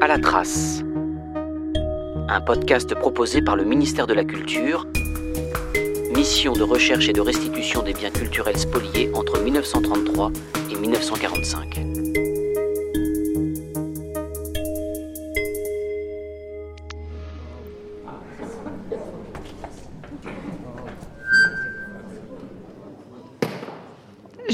À la trace. Un podcast proposé par le ministère de la Culture, mission de recherche et de restitution des biens culturels spoliés entre 1933 et 1945.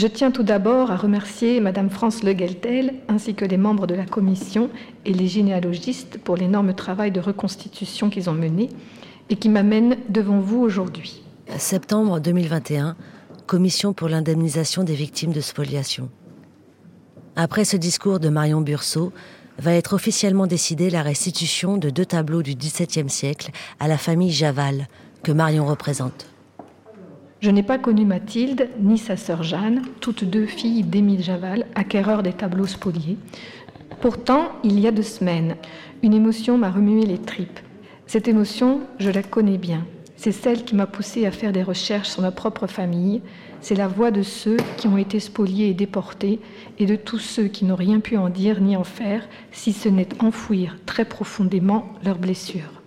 Je tiens tout d'abord à remercier Madame France Le Gueltel ainsi que les membres de la commission et les généalogistes pour l'énorme travail de reconstitution qu'ils ont mené et qui m'amène devant vous aujourd'hui. Septembre 2021, Commission pour l'indemnisation des victimes de spoliation. Après ce discours de Marion Burceau, va être officiellement décidée la restitution de deux tableaux du XVIIe siècle à la famille Javal, que Marion représente. Je n'ai pas connu Mathilde ni sa sœur Jeanne, toutes deux filles d'Émile Javal, acquéreur des tableaux spoliés. Pourtant, il y a deux semaines, une émotion m'a remué les tripes. Cette émotion, je la connais bien. C'est celle qui m'a poussée à faire des recherches sur ma propre famille. C'est la voix de ceux qui ont été spoliés et déportés et de tous ceux qui n'ont rien pu en dire ni en faire, si ce n'est enfouir très profondément leurs blessures.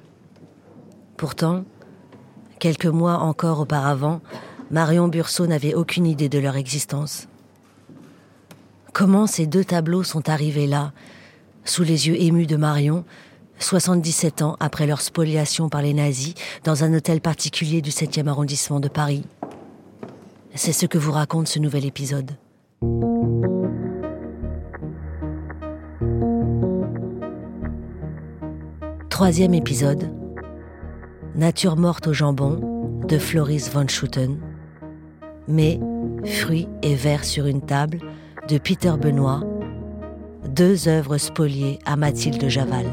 Pourtant, Quelques mois encore auparavant, Marion Burceau n'avait aucune idée de leur existence. Comment ces deux tableaux sont arrivés là, sous les yeux émus de Marion, 77 ans après leur spoliation par les nazis, dans un hôtel particulier du 7e arrondissement de Paris? C'est ce que vous raconte ce nouvel épisode. Troisième épisode Nature morte au jambon de Floris von Schutten, mais Fruits et vers sur une table de Peter Benoît, deux œuvres spoliées à Mathilde Javal.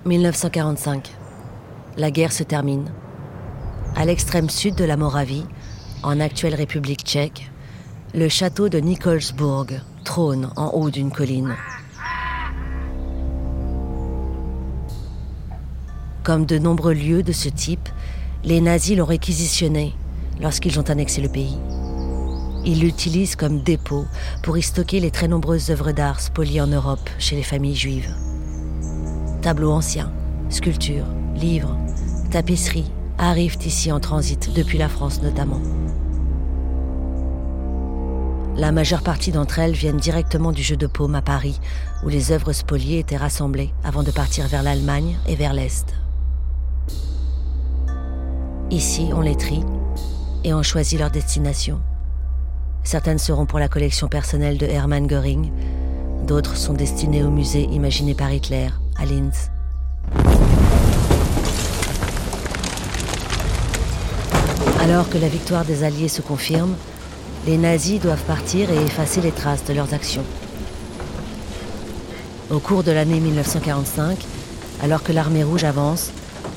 « 1945. La guerre se termine. À l'extrême sud de la Moravie, en actuelle République tchèque, le château de Nikolsburg trône en haut d'une colline. Comme de nombreux lieux de ce type, les nazis l'ont réquisitionné lorsqu'ils ont annexé le pays. Ils l'utilisent comme dépôt pour y stocker les très nombreuses œuvres d'art spoliées en Europe chez les familles juives. Tableaux anciens, sculptures, livres, tapisseries arrivent ici en transit depuis la France notamment. La majeure partie d'entre elles viennent directement du jeu de paume à Paris, où les œuvres spoliées étaient rassemblées avant de partir vers l'Allemagne et vers l'Est. Ici, on les trie et on choisit leur destination. Certaines seront pour la collection personnelle de Hermann Göring, d'autres sont destinées au musée imaginé par Hitler à Linz. Alors que la victoire des Alliés se confirme, les nazis doivent partir et effacer les traces de leurs actions. Au cours de l'année 1945, alors que l'armée rouge avance,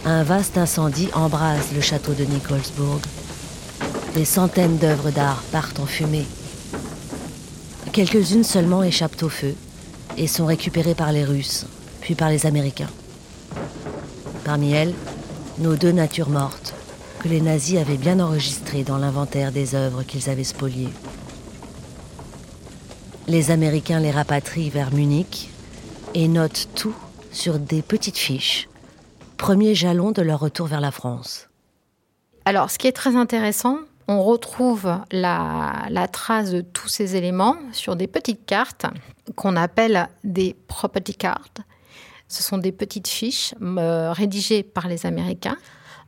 un vaste incendie embrase le château de Nikolsburg. Des centaines d'œuvres d'art partent en fumée. Quelques-unes seulement échappent au feu et sont récupérées par les Russes, puis par les Américains. Parmi elles, nos deux natures mortes, que les nazis avaient bien enregistré dans l'inventaire des œuvres qu'ils avaient spoliées. Les Américains les rapatrient vers Munich et notent tout sur des petites fiches, premier jalon de leur retour vers la France. Alors, ce qui est très intéressant, on retrouve la, la, trace de tous ces éléments sur des petites cartes qu'on appelle des property cards. Ce sont des petites fiches euh, rédigées par les Américains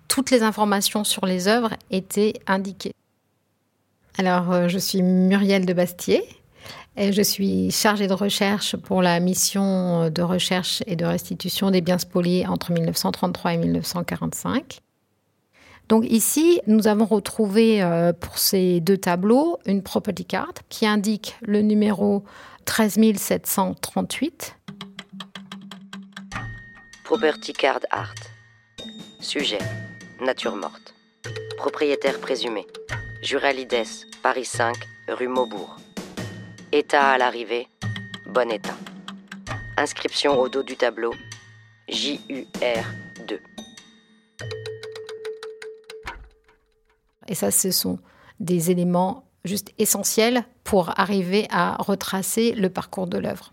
toutes les informations sur les œuvres étaient indiquées. Alors, euh, je suis Muriel de Bastier et je suis chargée de recherche pour la mission de recherche et de restitution des biens spoliés entre 1933 et 1945. Donc ici, nous avons retrouvé euh, pour ces deux tableaux une property card qui indique le numéro 13738. Property card art. Sujet nature morte. Propriétaire présumé. Juralides, Paris 5, rue Maubourg. État à l'arrivée, bon état. Inscription au dos du tableau. J-U-R-2. Et ça, ce sont des éléments juste essentiels pour arriver à retracer le parcours de l'œuvre.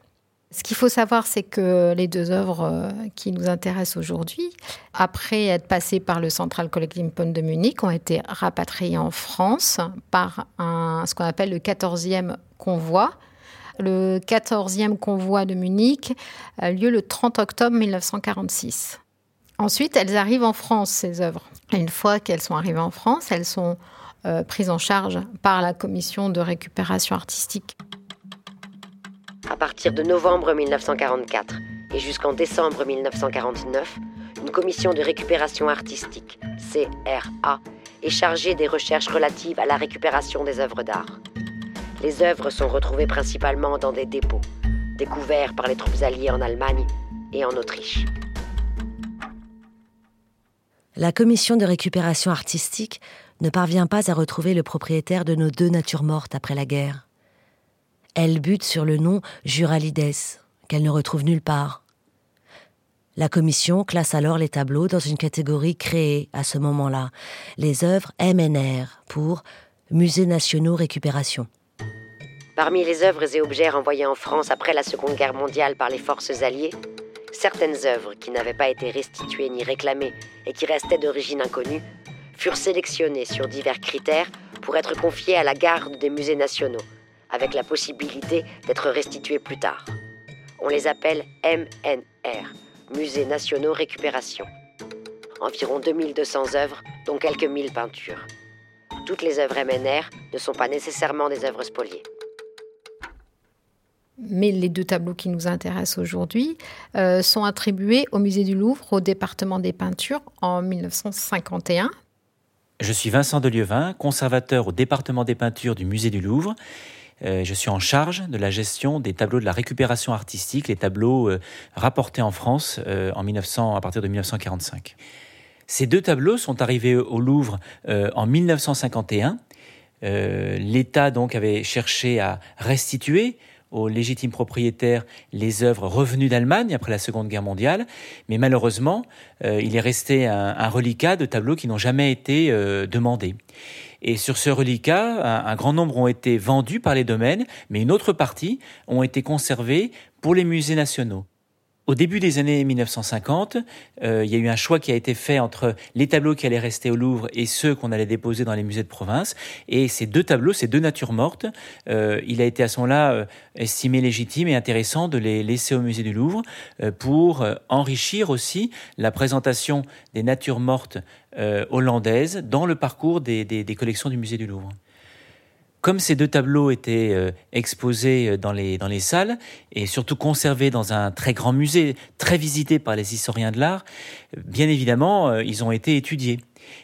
Ce qu'il faut savoir, c'est que les deux œuvres euh, qui nous intéressent aujourd'hui, après être passées par le Central Collecting Point de Munich, ont été rapatriées en France par ce qu'on appelle le 14e convoi. Le 14e convoi de Munich a lieu le 30 octobre 1946. Ensuite, elles arrivent en France, ces œuvres. Une fois qu'elles sont arrivées en France, elles sont euh, prises en charge par la commission de récupération artistique à partir de novembre 1944 et jusqu'en décembre 1949, une commission de récupération artistique, CRA, est chargée des recherches relatives à la récupération des œuvres d'art. Les œuvres sont retrouvées principalement dans des dépôts, découverts par les troupes alliées en Allemagne et en Autriche. La commission de récupération artistique ne parvient pas à retrouver le propriétaire de nos deux natures mortes après la guerre. Elle bute sur le nom Juralides, qu'elle ne retrouve nulle part. La commission classe alors les tableaux dans une catégorie créée à ce moment-là, les œuvres MNR pour Musées nationaux récupération. Parmi les œuvres et objets renvoyés en France après la Seconde Guerre mondiale par les forces alliées, certaines œuvres qui n'avaient pas été restituées ni réclamées et qui restaient d'origine inconnue furent sélectionnées sur divers critères pour être confiées à la garde des musées nationaux avec la possibilité d'être restitués plus tard. On les appelle MNR, Musées nationaux récupération. Environ 2200 œuvres, dont quelques mille peintures. Toutes les œuvres MNR ne sont pas nécessairement des œuvres spoliées. Mais les deux tableaux qui nous intéressent aujourd'hui euh, sont attribués au musée du Louvre, au département des peintures, en 1951. Je suis Vincent Delieuvin, conservateur au département des peintures du musée du Louvre. Euh, je suis en charge de la gestion des tableaux de la récupération artistique, les tableaux euh, rapportés en France euh, en 1900, à partir de 1945. Ces deux tableaux sont arrivés au Louvre en 1951. L'État donc avait cherché à restituer aux légitimes propriétaires les œuvres revenues d'Allemagne après la Seconde Guerre mondiale, mais malheureusement, il est resté un, un reliquat de tableaux qui n'ont jamais été demandés. Et sur ce reliquat, un, grand nombre ont été vendus par les domaines, mais une autre partie ont été conservés pour les musées nationaux. Au début des années 1950, euh, il y a eu un choix qui a été fait entre les tableaux qui allaient rester au Louvre et ceux qu'on allait déposer dans les musées de province. Et ces deux tableaux, ces deux natures mortes, euh, il a été à ce moment-là euh, estimé légitime et intéressant de les laisser au musée du Louvre pour enrichir aussi la présentation des natures mortes hollandaises dans le parcours des collections du musée du Louvre. Comme ces deux tableaux étaient euh, exposés euh, dans les, dans les salles et surtout conservés dans un très grand musée, très visité par les historiens de l'art, bien évidemment, euh, ils ont été étudiés.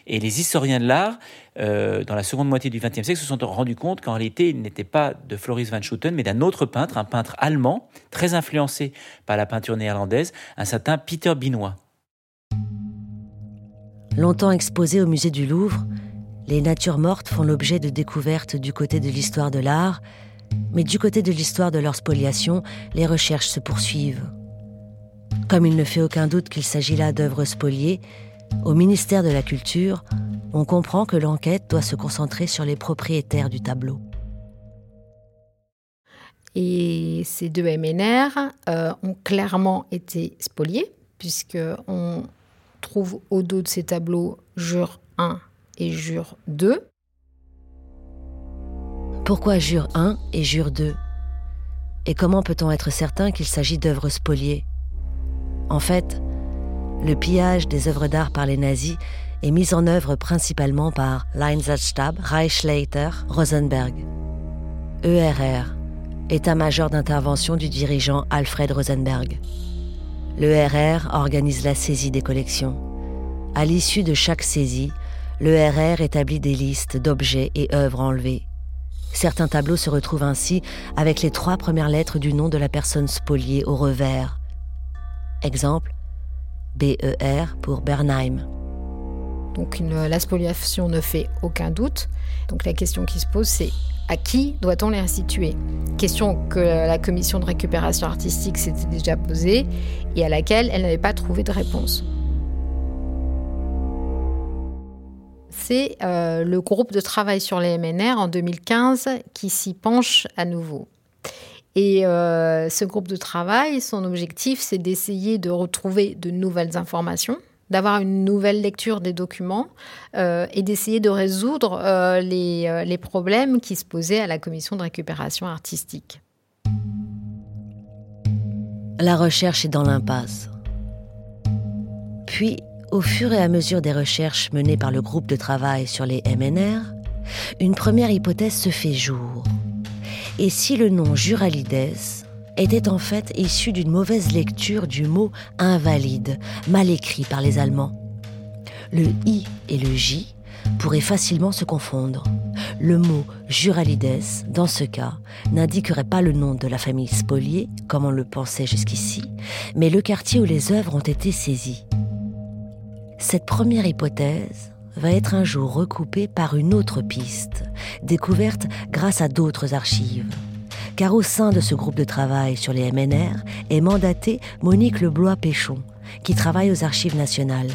Et les historiens de l'art, dans la seconde moitié du XXe siècle, se sont rendus compte qu'en réalité, il n'était pas de Floris van Schooten, mais d'un autre peintre, un peintre allemand, très influencé par la peinture néerlandaise, un certain Peter Binois. Longtemps exposé au musée du Louvre, les natures mortes font l'objet de découvertes du côté de l'histoire de l'art, mais du côté de l'histoire de leur spoliation, les recherches se poursuivent. Comme il ne fait aucun doute qu'il s'agit là d'œuvres spoliées, au ministère de la Culture, on comprend que l'enquête doit se concentrer sur les propriétaires du tableau. Et ces deux MNR euh, ont clairement été spoliés, puisqu'on trouve au dos de ces tableaux Jure 1 et jure 2. Pourquoi jure 1 et jure 2 Et comment peut-on être certain qu'il s'agit d'œuvres spoliées? En fait, le pillage des œuvres d'art par les nazis est mis en œuvre principalement par l'Einsatzstab, Reichsleiter, Rosenberg. ERR, état-major d'intervention du dirigeant Alfred Rosenberg. L'ERR organise la saisie des collections. À l'issue de chaque saisie, le RR établit des listes d'objets et œuvres enlevées. Certains tableaux se retrouvent ainsi avec les trois premières lettres du nom de la personne spoliée au revers. Exemple, BER pour Bernheim. Donc la spoliation ne fait aucun doute. Donc la question qui se pose, c'est À qui doit-on les Question que la commission de récupération artistique s'était déjà posée et à laquelle elle n'avait pas trouvé de réponse. C'est euh, le groupe de travail sur les MNR en 2015 qui s'y penche à nouveau. Et euh, ce groupe de travail, son objectif, c'est d'essayer de retrouver de nouvelles informations, d'avoir une nouvelle lecture des documents euh, et d'essayer de résoudre les, les problèmes qui se posaient à la commission de récupération artistique. La recherche est dans l'impasse. Puis, au fur et à mesure des recherches menées par le groupe de travail sur les MNR, une première hypothèse se fait jour. Et si le nom Juralides était en fait issu d'une mauvaise lecture du mot invalide, mal écrit par les Allemands? Le I et le J pourraient facilement se confondre. Le mot Juralides, dans ce cas, n'indiquerait pas le nom de la famille Spolier, comme on le pensait jusqu'ici, mais le quartier où les œuvres ont été saisies. Cette première hypothèse va être un jour recoupée par une autre piste, découverte grâce à d'autres archives. Car au sein de ce groupe de travail sur les MNR est mandatée Monique Leblois-Péchon, qui travaille aux archives nationales.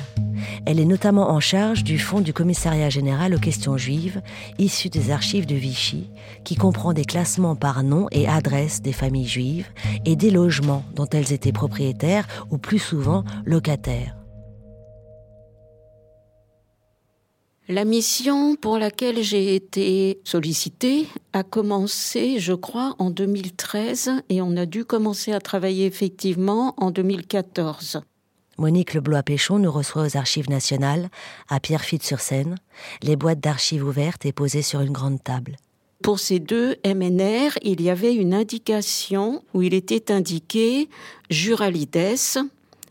Elle est notamment en charge du fonds du commissariat général aux questions juives, issu des archives de Vichy, qui comprend des classements par nom et adresse des familles juives et des logements dont elles étaient propriétaires ou plus souvent locataires. La mission pour laquelle j'ai été sollicitée a commencé, je crois, en 2013 et on a dû commencer à travailler effectivement en 2014. Monique Leblois-Péchon nous reçoit aux Archives nationales, à Pierrefitte-sur-Seine, les boîtes d'archives ouvertes et posées sur une grande table. Pour ces deux MNR, il y avait une indication où il était indiqué Juralides,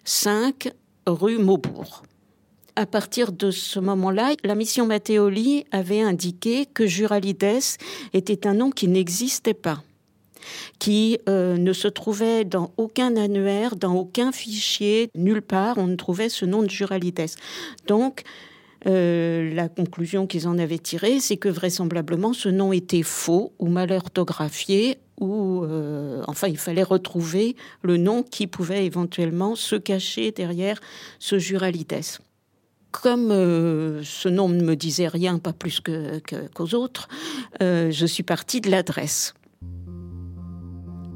5 rue Maubourg à partir de ce moment-là, la mission Matteoli avait indiqué que Juralides était un nom qui n'existait pas qui euh, ne se trouvait dans aucun annuaire, dans aucun fichier, nulle part, on ne trouvait ce nom de Juralides. Donc, euh, la conclusion qu'ils en avaient tirée, c'est que vraisemblablement ce nom était faux ou mal orthographié, ou euh, enfin il fallait retrouver le nom qui pouvait éventuellement se cacher derrière ce Juralides comme euh, ce nom ne me disait rien, pas plus qu'aux autres, euh, je suis partie de l'adresse.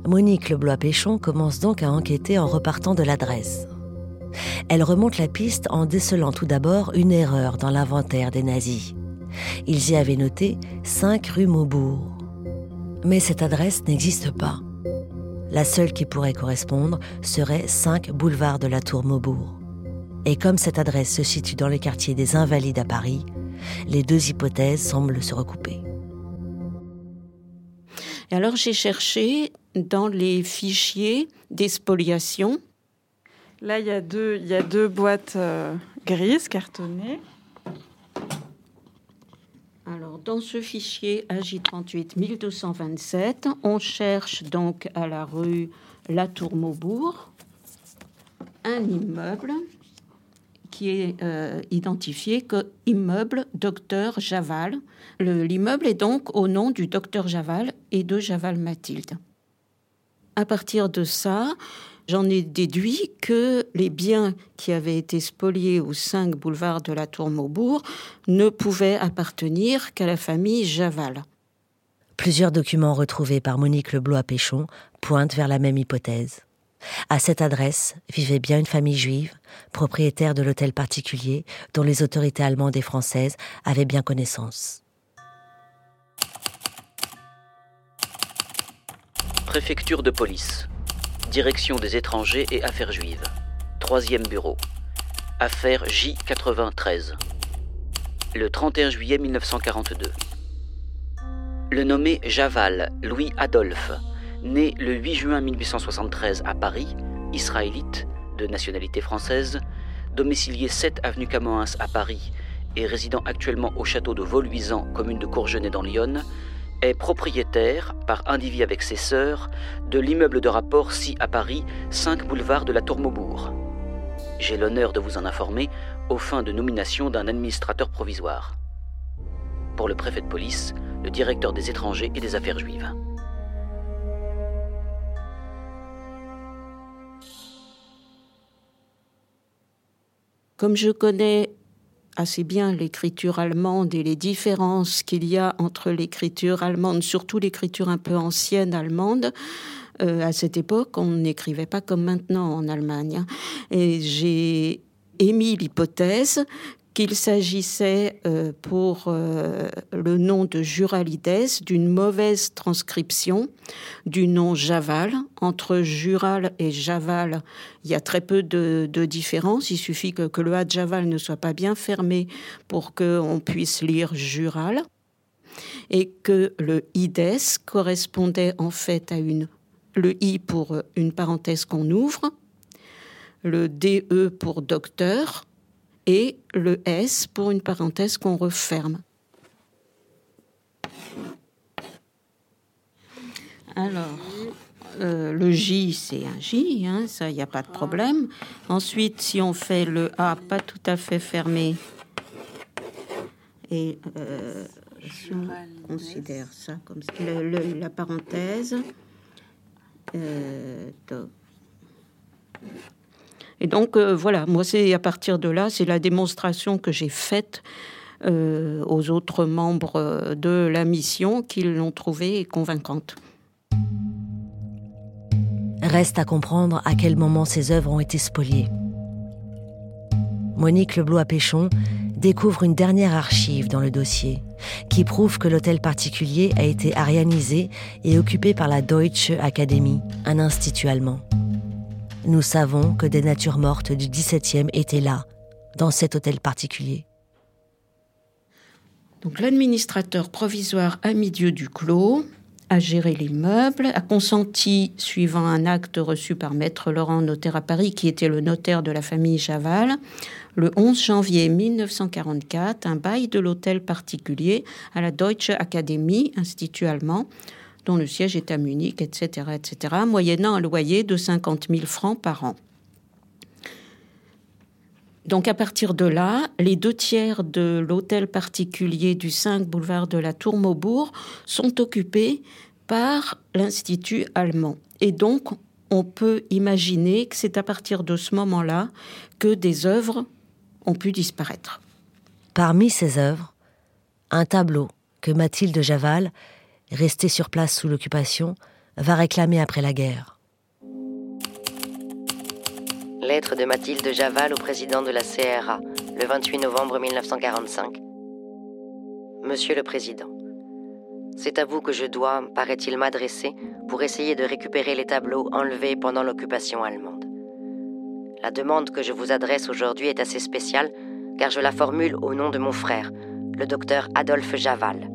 Monique Leblois-Péchon commence donc à enquêter en repartant de l'adresse. Elle remonte la piste en décelant tout d'abord une erreur dans l'inventaire des nazis. Ils y avaient noté 5 rue Maubourg. Mais cette adresse n'existe pas. La seule qui pourrait correspondre serait 5 boulevard de la Tour Maubourg. Et comme cette adresse se situe dans le quartier des Invalides à Paris, les deux hypothèses semblent se recouper. Et alors j'ai cherché dans les fichiers d'expoliation. Là, il y a deux, il y a deux boîtes euh, grises cartonnées. Alors, dans ce fichier AJ38 1227, on cherche donc à la rue La Tour Maubourg un immeuble qui est euh, identifié comme immeuble docteur Javal. L'immeuble est donc au nom du docteur Javal et de Javal Mathilde. À partir de ça, j'en ai déduit que les biens qui avaient été spoliés au 5 boulevard de la Tour Maubourg ne pouvaient appartenir qu'à la famille Javal. Plusieurs documents retrouvés par Monique Leblois-Péchon pointent vers la même hypothèse. À cette adresse vivait bien une famille juive, propriétaire de l'hôtel particulier dont les autorités allemandes et françaises avaient bien connaissance. Préfecture de police. Direction des étrangers et affaires juives. Troisième bureau. Affaire J93. Le 31 juillet 1942. Le nommé Javal, Louis Adolphe, Né le 8 juin 1873 à Paris, israélite, de nationalité française, domicilié 7 avenue Camoens à Paris et résidant actuellement au château de Voluisan, commune de Courgenay dans l'Yonne, est propriétaire, par individu avec ses sœurs, de l'immeuble de rapport si à Paris, 5 boulevard de la Tour Maubourg. J'ai l'honneur de vous en informer aux fins de nomination d'un administrateur provisoire. Pour le préfet de police, le directeur des étrangers et des affaires juives. Comme je connais assez bien l'écriture allemande et les différences qu'il y a entre l'écriture allemande, surtout l'écriture un peu ancienne allemande, euh, à cette époque, on n'écrivait pas comme maintenant en Allemagne. Hein. Et j'ai émis l'hypothèse qu'il s'agissait euh, pour euh, le nom de Juralides d'une mauvaise transcription du nom Javal. Entre Jural et Javal, il y a très peu de, différence. Il suffit que, le A de Javal ne soit pas bien fermé pour qu'on puisse lire Jural. Et que le Ides correspondait en fait à une, le I pour une parenthèse qu'on ouvre, le DE pour docteur, et le S pour une parenthèse qu'on referme. Alors, euh, le J, c'est un J, hein, ça, il n'y a pas de problème. Ensuite, si on fait le A pas tout à fait fermé, et euh, on considère ça comme la parenthèse. Euh, et donc, euh, voilà, moi, c'est à partir de là, c'est la démonstration que j'ai faite euh, aux autres membres euh, de la mission qu'ils l'ont trouvée convaincante. Reste à comprendre à quel moment ces œuvres ont été spoliées. Monique Leblois-Péchon découvre une dernière archive dans le dossier qui prouve que l'hôtel particulier a été arianisé et occupé par la Deutsche Akademie, un institut allemand. Nous savons que des natures mortes du XVIIe étaient là, dans cet hôtel particulier. Donc l'administrateur provisoire Amidieu Duclos a géré l'immeuble, a consenti, suivant un acte reçu par maître Laurent, notaire à Paris, qui était le notaire de la famille Chaval, le 11 janvier 1944, un bail de l'hôtel particulier à la Deutsche Akademie, institut allemand, dont le siège est à Munich, etc., etc., moyennant un loyer de 50 000 francs par an. Donc à partir de là, les deux tiers de l'hôtel particulier du 5 boulevard de la Tour Maubourg sont occupés par l'Institut allemand. Et donc on peut imaginer que c'est à partir de ce moment-là que des œuvres ont pu disparaître. Parmi ces œuvres, un tableau que Mathilde Javal resté sur place sous l'occupation, va réclamer après la guerre. Lettre de Mathilde Javal au président de la CRA, le 28 novembre 1945. Monsieur le Président, c'est à vous que je dois, paraît-il, m'adresser pour essayer de récupérer les tableaux enlevés pendant l'occupation allemande. La demande que je vous adresse aujourd'hui est assez spéciale car je la formule au nom de mon frère, le docteur Adolphe Javal,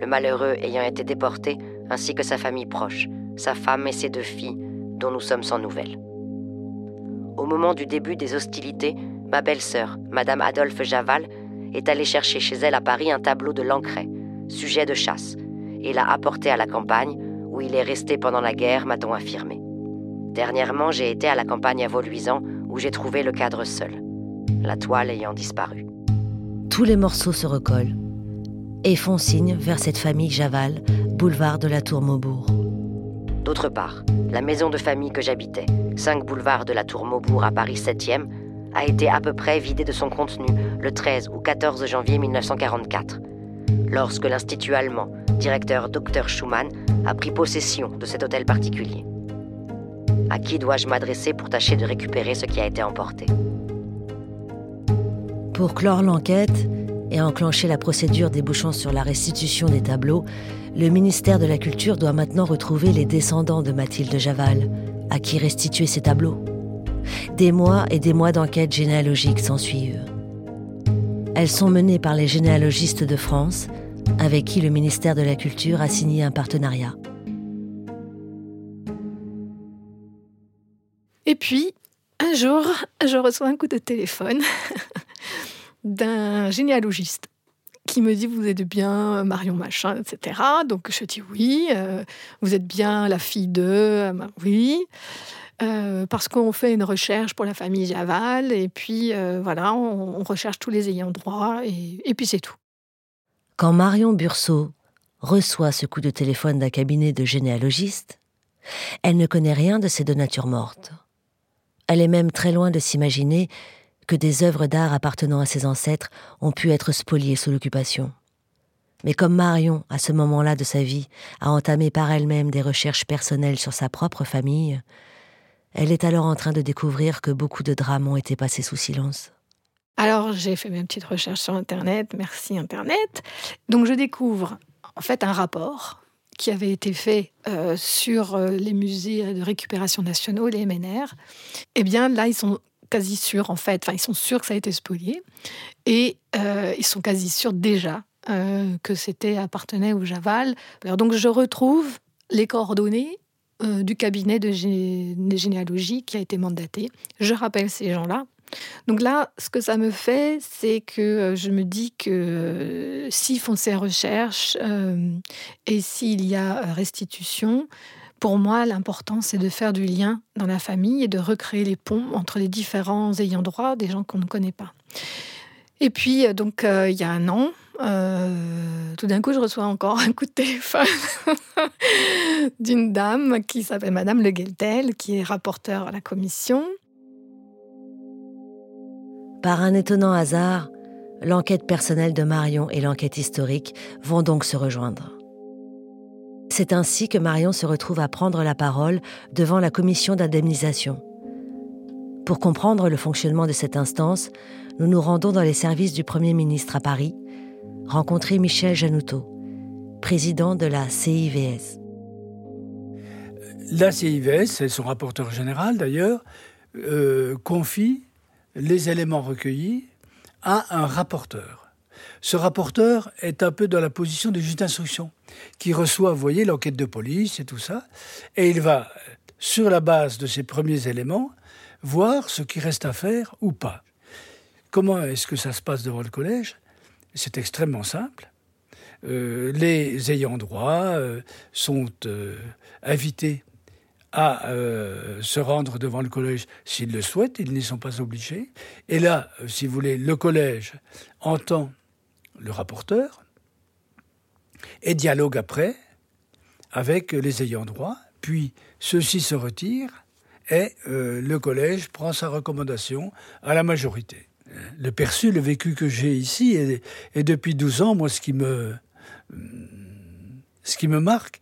le malheureux ayant été déporté, ainsi que sa famille proche, sa femme et ses deux filles, dont nous sommes sans nouvelles. Au moment du début des hostilités, ma belle-sœur, Madame Adolphe Javal, est allée chercher chez elle à Paris un tableau de Lancret, sujet de chasse, et l'a apporté à la campagne, où il est resté pendant la guerre, m'a-t-on affirmé. Dernièrement, j'ai été à la campagne à Vauluisant, où j'ai trouvé le cadre seul, la toile ayant disparu. Tous les morceaux se recollent et font signe vers cette famille Javal, boulevard de la Tour Maubourg. D'autre part, la maison de famille que j'habitais, 5 boulevard de la Tour Maubourg à Paris 7e, a été à peu près vidée de son contenu le 13 ou 14 janvier 1944, lorsque l'Institut allemand, directeur Dr Schumann, a pris possession de cet hôtel particulier. À qui dois-je m'adresser pour tâcher de récupérer ce qui a été emporté? Pour clore l'enquête, et enclencher la procédure débouchant sur la restitution des tableaux, le ministère de la Culture doit maintenant retrouver les descendants de Mathilde Javal, à qui restituer ces tableaux. Des mois et des mois d'enquête généalogique s'ensuivent. Elles sont menées par les généalogistes de France, avec qui le ministère de la Culture a signé un partenariat. Et puis, un jour, je reçois un coup de téléphone d'un généalogiste qui me dit vous êtes bien Marion Machin, etc. Donc je dis oui, euh, vous êtes bien la fille de, euh, oui, euh, parce qu'on fait une recherche pour la famille Javal, et puis voilà, on, recherche tous les ayants droit, et, et puis c'est tout. Quand Marion Burceau reçoit ce coup de téléphone d'un cabinet de généalogistes, elle ne connaît rien de ces deux natures mortes. Elle est même très loin de s'imaginer que des œuvres d'art appartenant à ses ancêtres ont pu être spoliées sous l'occupation. Mais comme Marion, à ce moment-là de sa vie, a entamé par elle-même des recherches personnelles sur sa propre famille, elle est alors en train de découvrir que beaucoup de drames ont été passés sous silence. Alors j'ai fait mes petites recherches sur Internet, merci Internet. Donc je découvre en fait un rapport qui avait été fait euh, sur euh, les musées de récupération nationaux, les MNR. Eh bien là, ils sont quasi sûrs en fait, enfin ils sont sûrs que ça a été spolié et euh, ils sont quasi sûrs déjà que c'était appartenait au Javal. Donc je retrouve les coordonnées du cabinet de, généalogie qui a été mandaté. Je rappelle ces gens-là donc là, ce que ça me fait, c'est que euh, je me dis que euh, s'ils font ces recherches euh, et s'il y a restitution, pour moi, l'important, c'est de faire du lien dans la famille et de recréer les ponts entre les différents ayants droit, des gens qu'on ne connaît pas. Et puis, donc, il y a un an, tout d'un coup, je reçois encore un coup de téléphone d'une dame qui s'appelle Madame Le Gueltel, qui est rapporteure à la commission par un étonnant hasard, l'enquête personnelle de Marion et l'enquête historique vont donc se rejoindre. C'est ainsi que Marion se retrouve à prendre la parole devant la commission d'indemnisation. Pour comprendre le fonctionnement de cette instance, nous nous rendons dans les services du Premier ministre à Paris, rencontrer Michel Janoutot, président de la CIVS. La CIVS, c'est son rapporteur général d'ailleurs, euh, confie les éléments recueillis à un rapporteur. Ce rapporteur est un peu dans la position du juge d'instruction, qui reçoit, vous voyez, l'enquête de police et tout ça, et il va, sur la base de ces premiers éléments, voir ce qui reste à faire ou pas. Comment est-ce que ça se passe devant le collège? C'est extrêmement simple. Euh, les ayants droit euh, sont euh, invités à se rendre devant le collège s'ils le souhaitent, ils n'y sont pas obligés. Et là, si vous voulez, le collège entend le rapporteur et dialogue après avec les ayants droit, puis ceux-ci se retirent et euh, le collège prend sa recommandation à la majorité. Le perçu, le vécu que j'ai ici, et, et, depuis 12 ans, moi, ce qui me, ce qui me marque,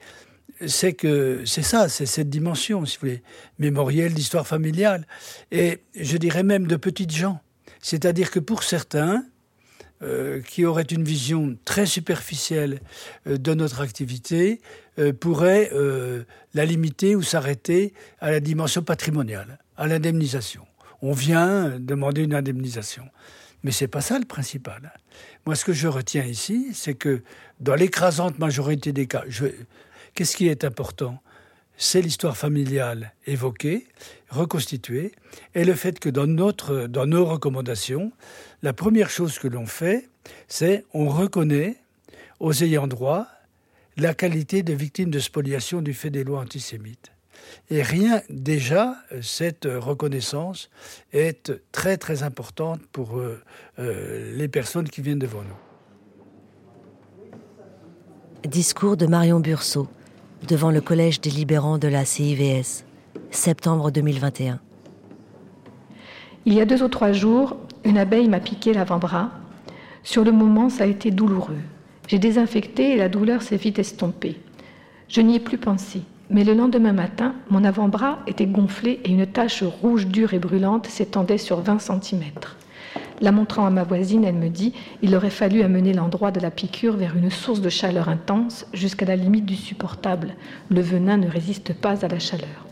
c'est que c'est ça, c'est cette dimension, si vous voulez, mémorielle d'histoire familiale, et je dirais même de petites gens. C'est-à-dire que pour certains, euh, qui auraient une vision très superficielle euh, de notre activité, euh, pourraient la limiter ou s'arrêter à la dimension patrimoniale, à l'indemnisation. On vient demander une indemnisation. Mais c'est pas ça le principal. Moi, ce que je retiens ici, c'est que dans l'écrasante majorité des cas, Qu'est-ce qui est important? C'est l'histoire familiale évoquée, reconstituée, et le fait que dans, nos recommandations, la première chose que l'on fait, c'est on reconnaît aux ayants droit la qualité de victimes de spoliation du fait des lois antisémites. Et rien, déjà, cette reconnaissance est très très importante pour euh, euh, les personnes qui viennent devant nous. Discours de Marion Burceau devant le collège délibérant de la CIVS, septembre 2021. Il y a deux ou trois jours, une abeille m'a piqué l'avant-bras. Sur le moment, ça a été douloureux. J'ai désinfecté et la douleur s'est vite estompée. Je n'y ai plus pensé. Mais le lendemain matin, mon avant-bras était gonflé et une tache rouge dure et brûlante s'étendait sur 20 cm. La montrant à ma voisine, elle me dit Il aurait fallu amener l'endroit de la piqûre vers une source de chaleur intense jusqu'à la limite du supportable. Le venin ne résiste pas à la chaleur.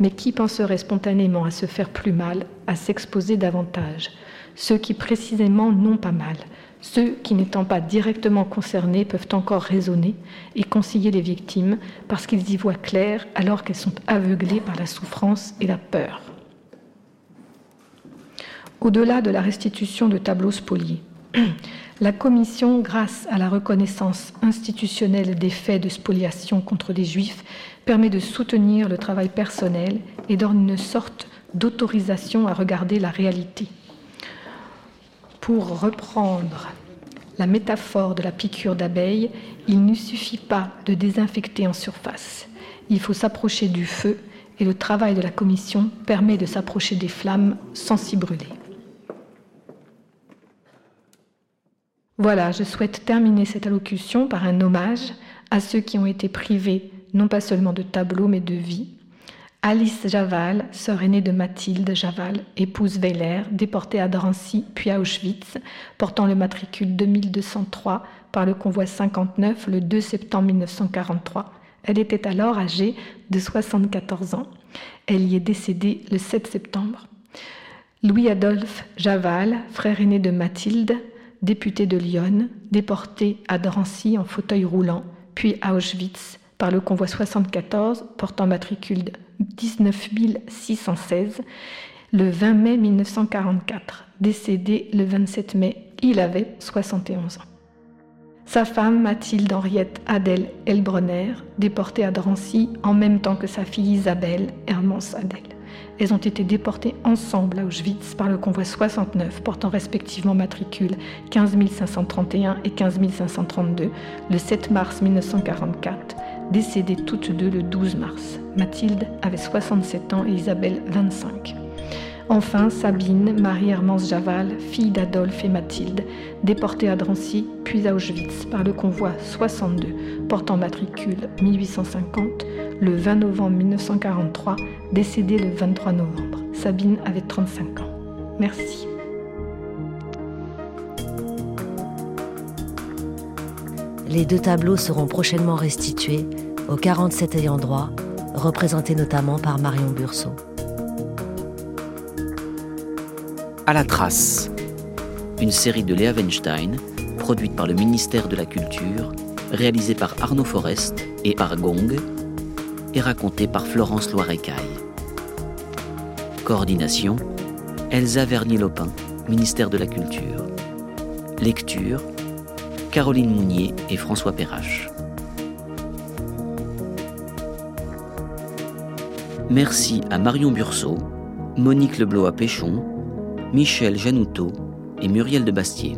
Mais qui penserait spontanément à se faire plus mal, à s'exposer davantage? Ceux qui précisément n'ont pas mal. Ceux qui, n'étant pas directement concernés, peuvent encore raisonner et conseiller les victimes parce qu'ils y voient clair alors qu'elles sont aveuglées par la souffrance et la peur au-delà de la restitution de tableaux spoliés. La Commission, grâce à la reconnaissance institutionnelle des faits de spoliation contre les Juifs, permet de soutenir le travail personnel et donne une sorte d'autorisation à regarder la réalité. Pour reprendre la métaphore de la piqûre d'abeille, il ne suffit pas de désinfecter en surface. Il faut s'approcher du feu et le travail de la commission permet de s'approcher des flammes sans s'y brûler. Voilà, je souhaite terminer cette allocution par un hommage à ceux qui ont été privés non pas seulement de tableaux mais de vie. Alice Javal, sœur aînée de Mathilde Javal, épouse Weiler, déportée à Drancy puis à Auschwitz, portant le matricule 2203 par le convoi 59 le 2 septembre 1943. Elle était alors âgée de 74 ans. Elle y est décédée le 7 septembre. Louis-Adolphe Javal, frère aîné de Mathilde, député de Lyon, déporté à Drancy en fauteuil roulant, puis à Auschwitz par le convoi 74 portant matricule 19616 le 20 mai 1944. Décédé le 27 mai, il avait 71 ans. Sa femme, Mathilde Henriette Adèle Elbronner, déportée à Drancy en même temps que sa fille Isabelle Hermance Adèle. Elles ont été déportées ensemble à Auschwitz par le convoi 69, portant respectivement matricule 15 531 et 15 532, le 7 mars 1944, décédées toutes deux le 12 mars. Mathilde avait 67 ans et Isabelle 25. Enfin, Sabine, Marie-Hermance Javal, fille d'Adolphe et Mathilde, déportée à Drancy, puis à Auschwitz par le convoi 62, portant matricule 1850, le 20 novembre 1943, décédée le 23 novembre. Sabine avait 35 ans. Merci. Les deux tableaux seront prochainement restitués aux 47 ayants droit, représentés notamment par Marion Burceau. À la trace, une série de Léa Weinstein, produite par le ministère de la Culture, réalisée par Arnaud Forest et par Gong, et racontée par Florence Loirecaille. Coordination Elsa Vernier-Lopin, ministère de la Culture. Lecture Caroline Mounier et François Perrache. Merci à Marion Burceau, Monique Leblois Péchon, Michel Janoutot et Muriel de Bastier.